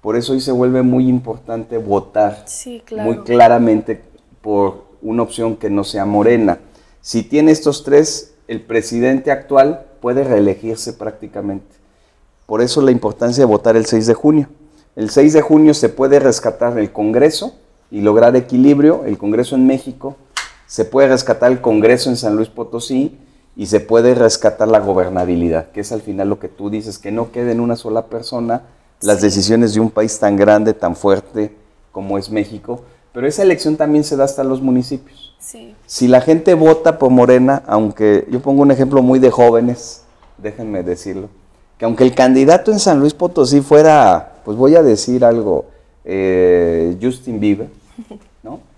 Por eso hoy se vuelve muy importante votar Sí, claro. muy claramente por una opción que no sea morena. Si tiene estos tres, el presidente actual puede reelegirse prácticamente. Por eso la importancia de votar el 6 de junio. El 6 de junio se puede rescatar el Congreso y lograr equilibrio, el Congreso en México, se puede rescatar el Congreso en San Luis Potosí y se puede rescatar la gobernabilidad, que es al final lo que tú dices, que no quede en una sola persona las Sí. decisiones de un país tan grande, tan fuerte como es México. Pero esa elección también se da hasta los municipios. Sí. Si la gente vota por Morena, aunque yo pongo un ejemplo muy de jóvenes, déjenme decirlo, que aunque el candidato en San Luis Potosí fuera, pues voy a decir algo, eh, Justin Bieber, ¿no?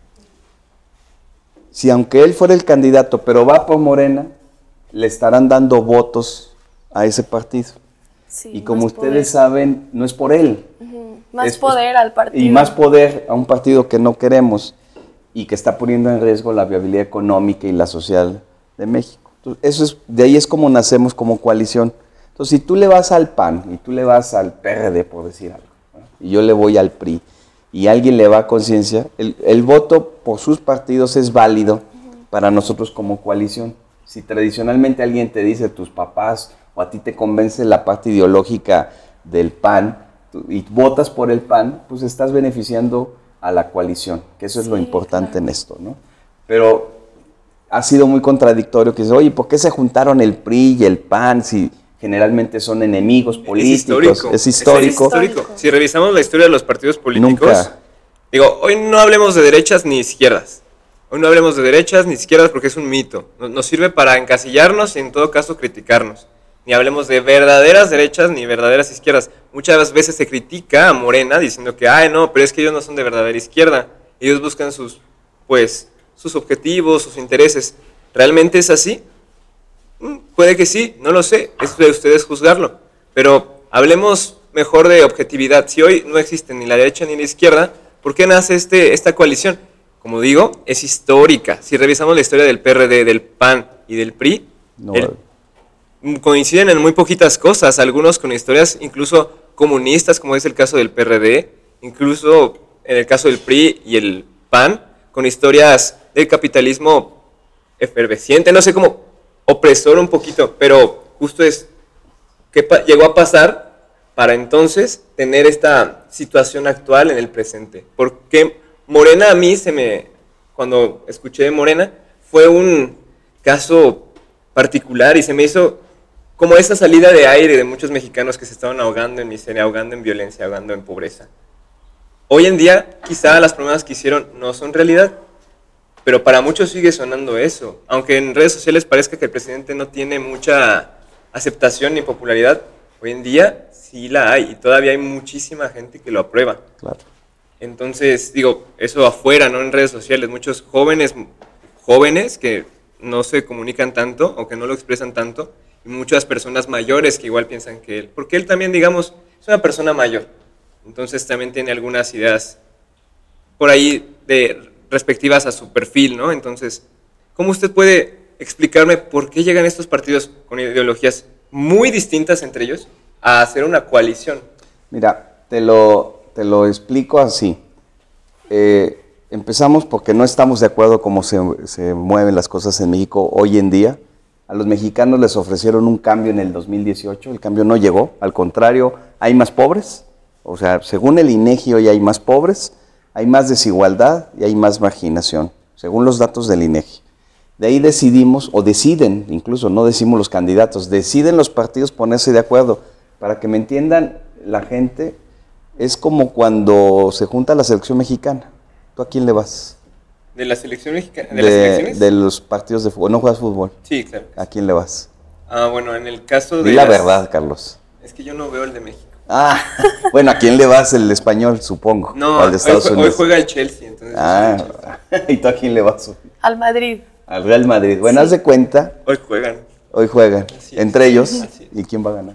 Si aunque él fuera el candidato, pero va por Morena, le estarán dando votos a ese partido. sí, y como ustedes poder. saben, no es por él, Más es- poder al partido. y más poder a un partido que no queremos y que está poniendo en riesgo la viabilidad económica y la social de México. Entonces, eso es, de ahí es como nacemos como coalición. Entonces, si tú le vas al PAN y tú le vas al PRD, por decir algo, ¿no? y yo le voy al PRI, y alguien le va a conciencia, el, el voto por sus partidos es válido para nosotros como coalición. Si tradicionalmente alguien te dice tus papás o a ti te convence la parte ideológica del PAN tú- y votas por el PAN, pues estás beneficiando a la coalición, que eso es lo importante claro. en esto, ¿no? Pero ha sido muy contradictorio que dice, oye, ¿por qué se juntaron el PRI y el PAN si generalmente son enemigos políticos? Es histórico. Es histórico. histórico. Si revisamos la historia de los partidos políticos, Nunca. digo, hoy no hablemos de derechas ni izquierdas. Hoy no hablemos de derechas ni izquierdas porque es un mito. Nos, sirve para encasillarnos y en todo caso criticarnos. Ni hablemos de verdaderas derechas ni verdaderas izquierdas. Muchas veces se critica a Morena diciendo que, ay, no, pero es que ellos no son de verdadera izquierda. Ellos buscan sus, pues, sus objetivos, sus intereses. ¿Realmente es así? Mm, Puede que sí, no lo sé, es de ustedes juzgarlo. Pero hablemos mejor de objetividad. Si hoy no existe ni la derecha ni la izquierda, ¿por qué nace este, esta coalición? Como digo, es histórica. Si revisamos la historia del PRD, del PAN y del PRI, No, el- coinciden en muy poquitas cosas, algunos con historias incluso comunistas, como es el caso del PRD, incluso en el caso del PRI y el PAN, con historias del capitalismo efervesciente, no sé cómo opresor un poquito, pero justo es que llegó a pasar para entonces tener esta situación actual en el presente. Porque Morena a mí se me, cuando escuché Morena, fue un caso particular y se me hizo como esa salida de aire de muchos mexicanos que se estaban ahogando en miseria, ahogando en violencia, ahogando en pobreza. Hoy en día, quizá las promesas que hicieron no son realidad, pero para muchos sigue sonando eso. Aunque en redes sociales parezca que el presidente no tiene mucha aceptación ni popularidad, hoy en día sí la hay y todavía hay muchísima gente que lo aprueba. claro. Entonces, digo, eso afuera, ¿no? En redes sociales, muchos jóvenes, jóvenes que no se comunican tanto o que no lo expresan tanto, y muchas personas mayores que igual piensan que él, porque él también, digamos, es una persona mayor, entonces también tiene algunas ideas por ahí de respectivas a su perfil, ¿no? Entonces, ¿cómo usted puede explicarme por qué llegan estos partidos con ideologías muy distintas entre ellos a hacer una coalición? Mira, te lo, te lo explico así. Eh, empezamos porque no estamos de acuerdo cómo se, se mueven las cosas en México hoy en día. A los mexicanos les ofrecieron un cambio en el 2018, el cambio no llegó, al contrario, hay más pobres, o sea, según el INEGI hoy hay más pobres, hay más desigualdad y hay más marginación. según los datos del INEGI. De ahí decidimos, o deciden, incluso no decimos los candidatos, deciden los partidos ponerse de acuerdo. Para que me entiendan la gente, es como cuando se junta la selección mexicana. ¿Tú a quién le vas? ¿De la selección mexicana? ¿De, las selecciones? de los partidos de fútbol. ¿No juegas fútbol? Sí, claro. ¿A quién le vas? Ah, bueno, en el caso de. Di la las- verdad, Carlos. Es que yo no veo el de México. Ah, bueno, ¿a quién le vas? El español, supongo. No, al hoy, de Estados hoy Unidos. juega el Chelsea, entonces. Ah, ¿y tú a quién le vas? Al Madrid. Al Real Madrid. Bueno, haz de cuenta, Hoy juegan. hoy juegan Así es. entre ellos. Así es. ¿Y quién va a ganar?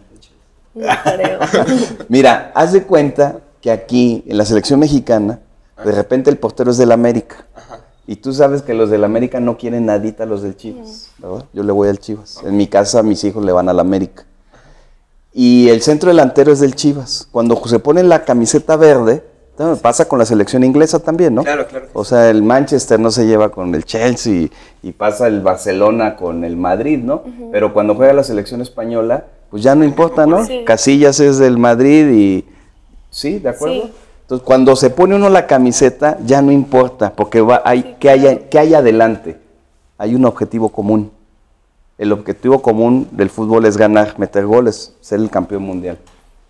No creo. Mira, haz de cuenta que aquí, en la selección mexicana, de repente el portero es del América. Ajá. Y tú sabes que los del América no quieren nadita a los del Chivas, ¿verdad? Yo le voy al Chivas. En mi casa mis hijos le van al América. Y el centro delantero es del Chivas. Cuando se pone la camiseta verde, pasa con la selección inglesa también, ¿no? Claro, claro. O sea, el Manchester no se lleva con el Chelsea y pasa el Barcelona con el Madrid, ¿no? Pero cuando juega la selección española, pues ya no importa, ¿no? Sí. Casillas es del Madrid y... Sí, ¿de acuerdo? Sí. Entonces, cuando se pone uno la camiseta, ya no importa, porque va, hay, Sí, ¿qué, hay, ¿qué hay adelante? Hay un objetivo común. El objetivo común del fútbol es ganar, meter goles, ser el campeón mundial.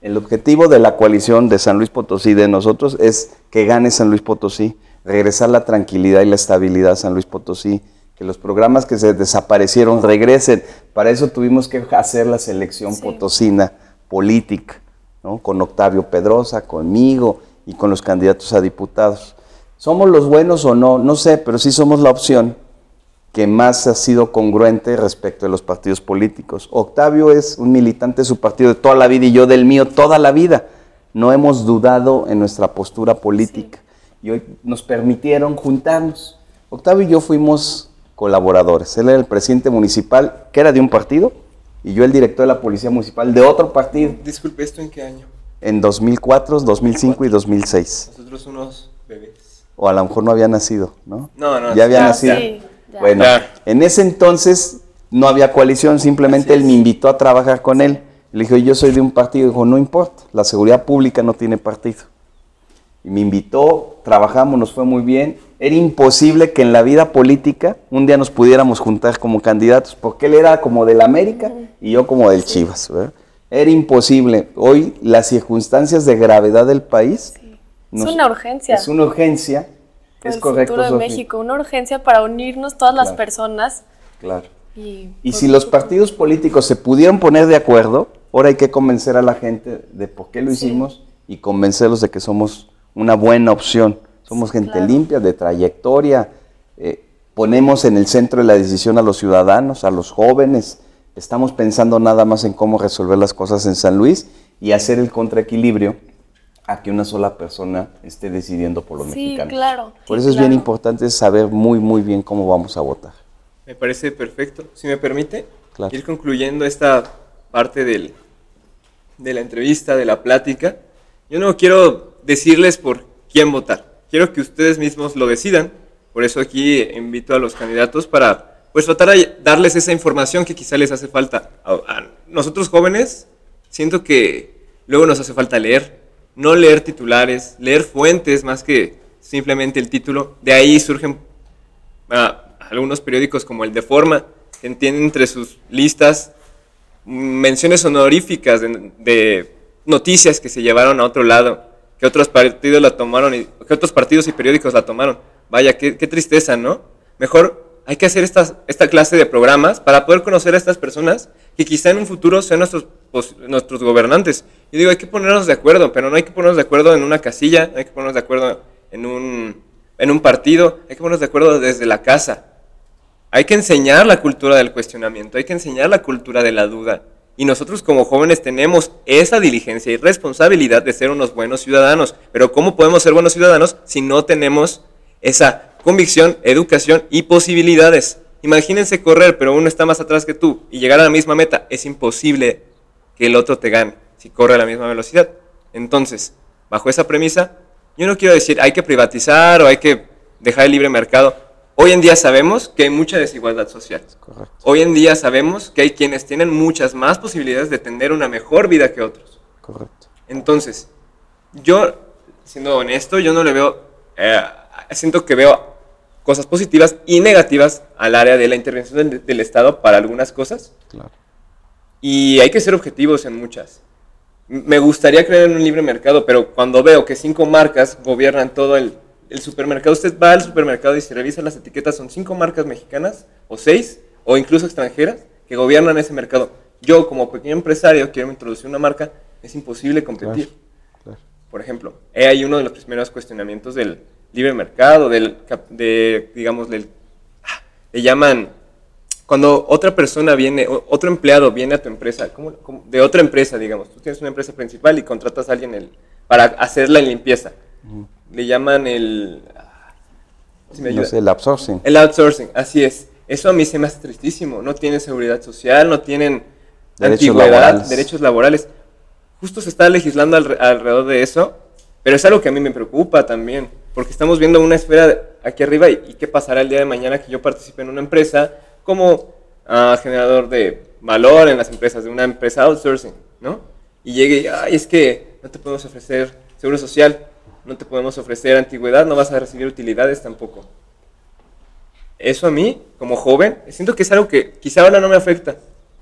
El objetivo de la coalición de San Luis Potosí, de nosotros, es que gane San Luis Potosí, regresar la tranquilidad y la estabilidad a San Luis Potosí, que los programas que se desaparecieron regresen. Para eso tuvimos que hacer la selección Sí. potosina política, ¿no? con Octavio Pedrosa, conmigo y con los candidatos a diputados. ¿Somos los buenos o no? No sé, pero sí somos la opción que más ha sido congruente respecto de los partidos políticos. Octavio es un militante de su partido de toda la vida y yo del mío toda la vida. No hemos dudado en nuestra postura política y hoy nos permitieron juntarnos. Octavio y yo fuimos colaboradores. Él era el presidente municipal, que era de un partido, y yo el director de la policía municipal de otro partido, Disculpe, ¿esto en qué año? en 2004, 2005 y 2006. Nosotros unos bebés. O a lo mejor no había nacido, ¿no? No, no. Ya había Ya, nacido. sí, ya. Bueno, Ya. en ese entonces no había coalición, simplemente él me invitó a trabajar con él. Le dije, yo soy de un partido. Dijo, no importa, la seguridad pública no tiene partido. Y me invitó, trabajamos, nos fue muy bien. Era imposible que en la vida política un día nos pudiéramos juntar como candidatos, porque él era como del América y yo como del Chivas. ¿verdad? Era imposible. Hoy las circunstancias de gravedad del país... Es una urgencia. Es una urgencia. es el correcto, futuro de. México, una urgencia para unirnos todas las personas. Claro. Y, Y por si los partidos políticos se pudieron poner de acuerdo, ahora hay que convencer a la gente de por qué lo Sí. hicimos y convencerlos de que somos una buena opción. Somos gente claro. limpia, de trayectoria, eh, ponemos en el centro de la decisión a los ciudadanos, a los jóvenes. Estamos pensando nada más en cómo resolver las cosas en San Luis y hacer el contraequilibrio a que una sola persona esté decidiendo por los Sí, mexicanos. claro. Por sí, eso es bien claro. importante saber muy, muy bien cómo vamos a votar. Me parece perfecto. Si me permite, Claro. ir concluyendo esta parte del, de la entrevista, de la plática. Yo no quiero decirles por quién votar. Quiero que ustedes mismos lo decidan. Por eso aquí invito a los candidatos para pues tratar de darles esa información que quizá les hace falta. A, nosotros jóvenes, siento que luego nos hace falta leer. No leer titulares, leer fuentes más que simplemente el título. De ahí surgen algunos periódicos como el de Forma, que tienen entre sus listas menciones honoríficas de noticias que se llevaron a otro lado, que otros partidos la tomaron, y, que otros partidos y periódicos la tomaron. Vaya, qué, tristeza, ¿no? Mejor hay que hacer estas, esta clase de programas para poder conocer a estas personas que quizá en un futuro sean nuestros, nuestros gobernantes. Yo digo, hay que ponernos de acuerdo, pero no hay que ponernos de acuerdo en una casilla, no hay que ponernos de acuerdo en un, en un partido, hay que ponernos de acuerdo desde la casa. Hay que enseñar la cultura del cuestionamiento, hay que enseñar la cultura de la duda. Y nosotros como jóvenes tenemos esa diligencia y responsabilidad de ser unos buenos ciudadanos. Pero ¿cómo podemos ser buenos ciudadanos si no tenemos esa convicción, educación y posibilidades? Imagínense correr, pero uno está más atrás que tú y llegar a la misma meta. Es imposible que el otro te gane si corre a la misma velocidad. Entonces, bajo esa premisa, yo no quiero decir hay que privatizar o hay que dejar el libre mercado. Hoy en día sabemos que hay mucha desigualdad social. Correcto. Hoy en día sabemos que hay quienes tienen muchas más posibilidades de tener una mejor vida que otros. Correcto. Entonces, yo, siendo honesto, yo no le veo, eh, siento que veo cosas positivas y negativas al área de la intervención del, del Estado para algunas cosas. Claro. Y hay que ser objetivos en muchas. Me gustaría creer en un libre mercado, pero cuando veo que cinco marcas gobiernan todo el, el supermercado, usted va al supermercado y si revisa las etiquetas, son cinco marcas mexicanas, o seis, o incluso extranjeras, que gobiernan ese mercado. Yo, como pequeño empresario, quiero introducir una marca, es imposible competir. Claro. Por ejemplo, he ahí uno de los primeros cuestionamientos del libre mercado, del, de, digamos, del, ah, le llaman, cuando otra persona viene, otro empleado viene a tu empresa, ¿cómo- cómo? de otra empresa, digamos, tú tienes una empresa principal y contratas a alguien el- para hacer la limpieza. Le llaman el... me No sé, el outsourcing. El outsourcing, así es. Eso a mí se me hace tristísimo. No tienen seguridad social, no tienen Derechos antigüedad, laborales. derechos laborales. Justo se está legislando alre- alrededor de eso, pero es algo que a mí me preocupa también, porque estamos viendo una esfera aquí arriba y, y qué pasará el día de mañana que yo participe en una empresa como ah, generador de valor en las empresas, de una empresa outsourcing, ¿no? Y llegue y, ay, es que no te podemos ofrecer seguro social, no te podemos ofrecer antigüedad, no vas a recibir utilidades tampoco eso a mí, como joven, siento que es algo que quizá ahora no me afecta.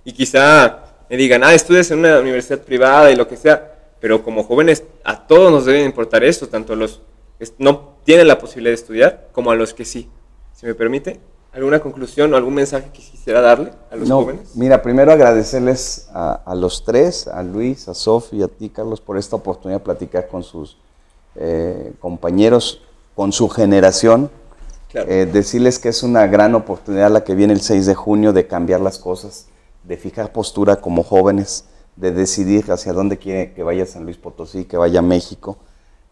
Y quizá me digan, ah, estudias en una universidad privada y lo que sea. Pero como jóvenes, a todos nos debe importar esto, tanto a los que no tienen la posibilidad de estudiar como a los que sí. Si me permite, ¿alguna conclusión o algún mensaje que quisiera darle a los No, jóvenes? mira, primero agradecerles a, a los tres, a Luis, a Sofi y a ti, Carlos, por esta oportunidad de platicar con sus eh, compañeros, con su generación. Claro. Eh, decirles que es una gran oportunidad la que viene el 6 de junio de cambiar las cosas, de fijar postura como jóvenes, de decidir hacia dónde quiere que vaya San Luis Potosí, que vaya México.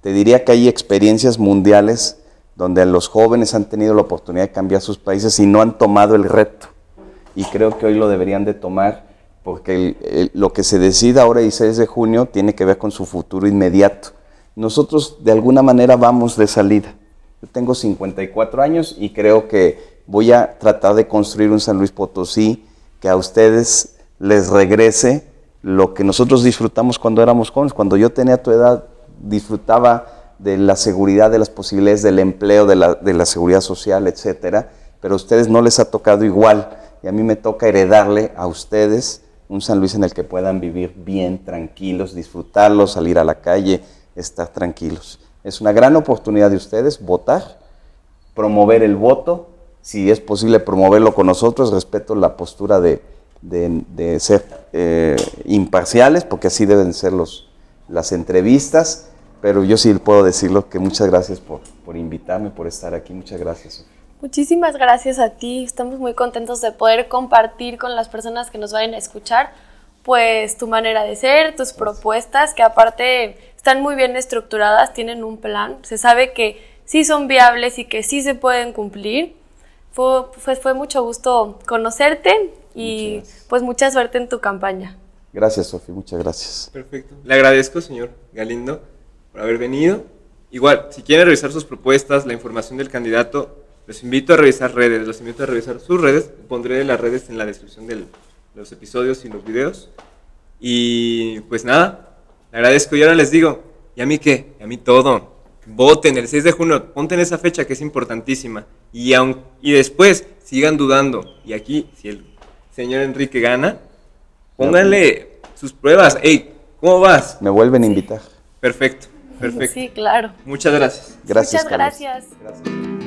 Te diría que hay experiencias mundiales donde los jóvenes han tenido la oportunidad de cambiar sus países y no han tomado el reto. Y creo que hoy lo deberían de tomar porque el- el- lo que se decida ahora y 6 de junio tiene que ver con su futuro inmediato. Nosotros de alguna manera vamos de salida. Yo tengo 54 años y creo que voy a tratar de construir un San Luis Potosí que a ustedes les regrese lo que nosotros disfrutamos cuando éramos jóvenes. Cuando yo tenía tu edad, disfrutaba de la seguridad, de las posibilidades del empleo, de la, seguridad social, etcétera. Pero a ustedes no les ha tocado igual y a mí me toca heredarle a ustedes un San Luis en el que puedan vivir bien, tranquilos, disfrutarlo, salir a la calle, estar tranquilos. Es una gran oportunidad de ustedes votar, promover el voto, si es posible promoverlo con nosotros, respeto la postura de, de- de ser eh, imparciales, porque así deben ser los, las entrevistas, pero yo sí puedo decirlo que muchas gracias por, por invitarme, por estar aquí, muchas gracias. Muchísimas gracias a ti. Estamos muy contentos de poder compartir con las personas que nos vayan a escuchar, pues tu manera de ser, tus propuestas, que aparte están muy bien estructuradas, tienen un plan, se sabe que sí son viables y que sí se pueden cumplir. Fue, fue, fue mucho gusto conocerte y Muchas pues mucha suerte en tu campaña. Gracias, Sofía, muchas gracias. Perfecto. Le agradezco, señor Galindo, por haber venido. Igual, si quieren revisar sus propuestas, la información del candidato, los invito a revisar redes, los invito a revisar sus redes. Pondré las redes en la descripción del- de los episodios y los videos. Y pues nada, le agradezco y ahora les digo, ¿y a mí qué? ¿Y a mí todo. Voten el 6 de junio, ponte en esa fecha que es importantísima. Y, aun, y después sigan dudando. Y aquí, si el señor Enrique gana, pónganle sus pruebas. Hey, ¿cómo vas? Me vuelven a invitar. Perfecto, perfecto. Sí, claro. Muchas gracias. Gracias, Muchas Carlos. gracias. Gracias.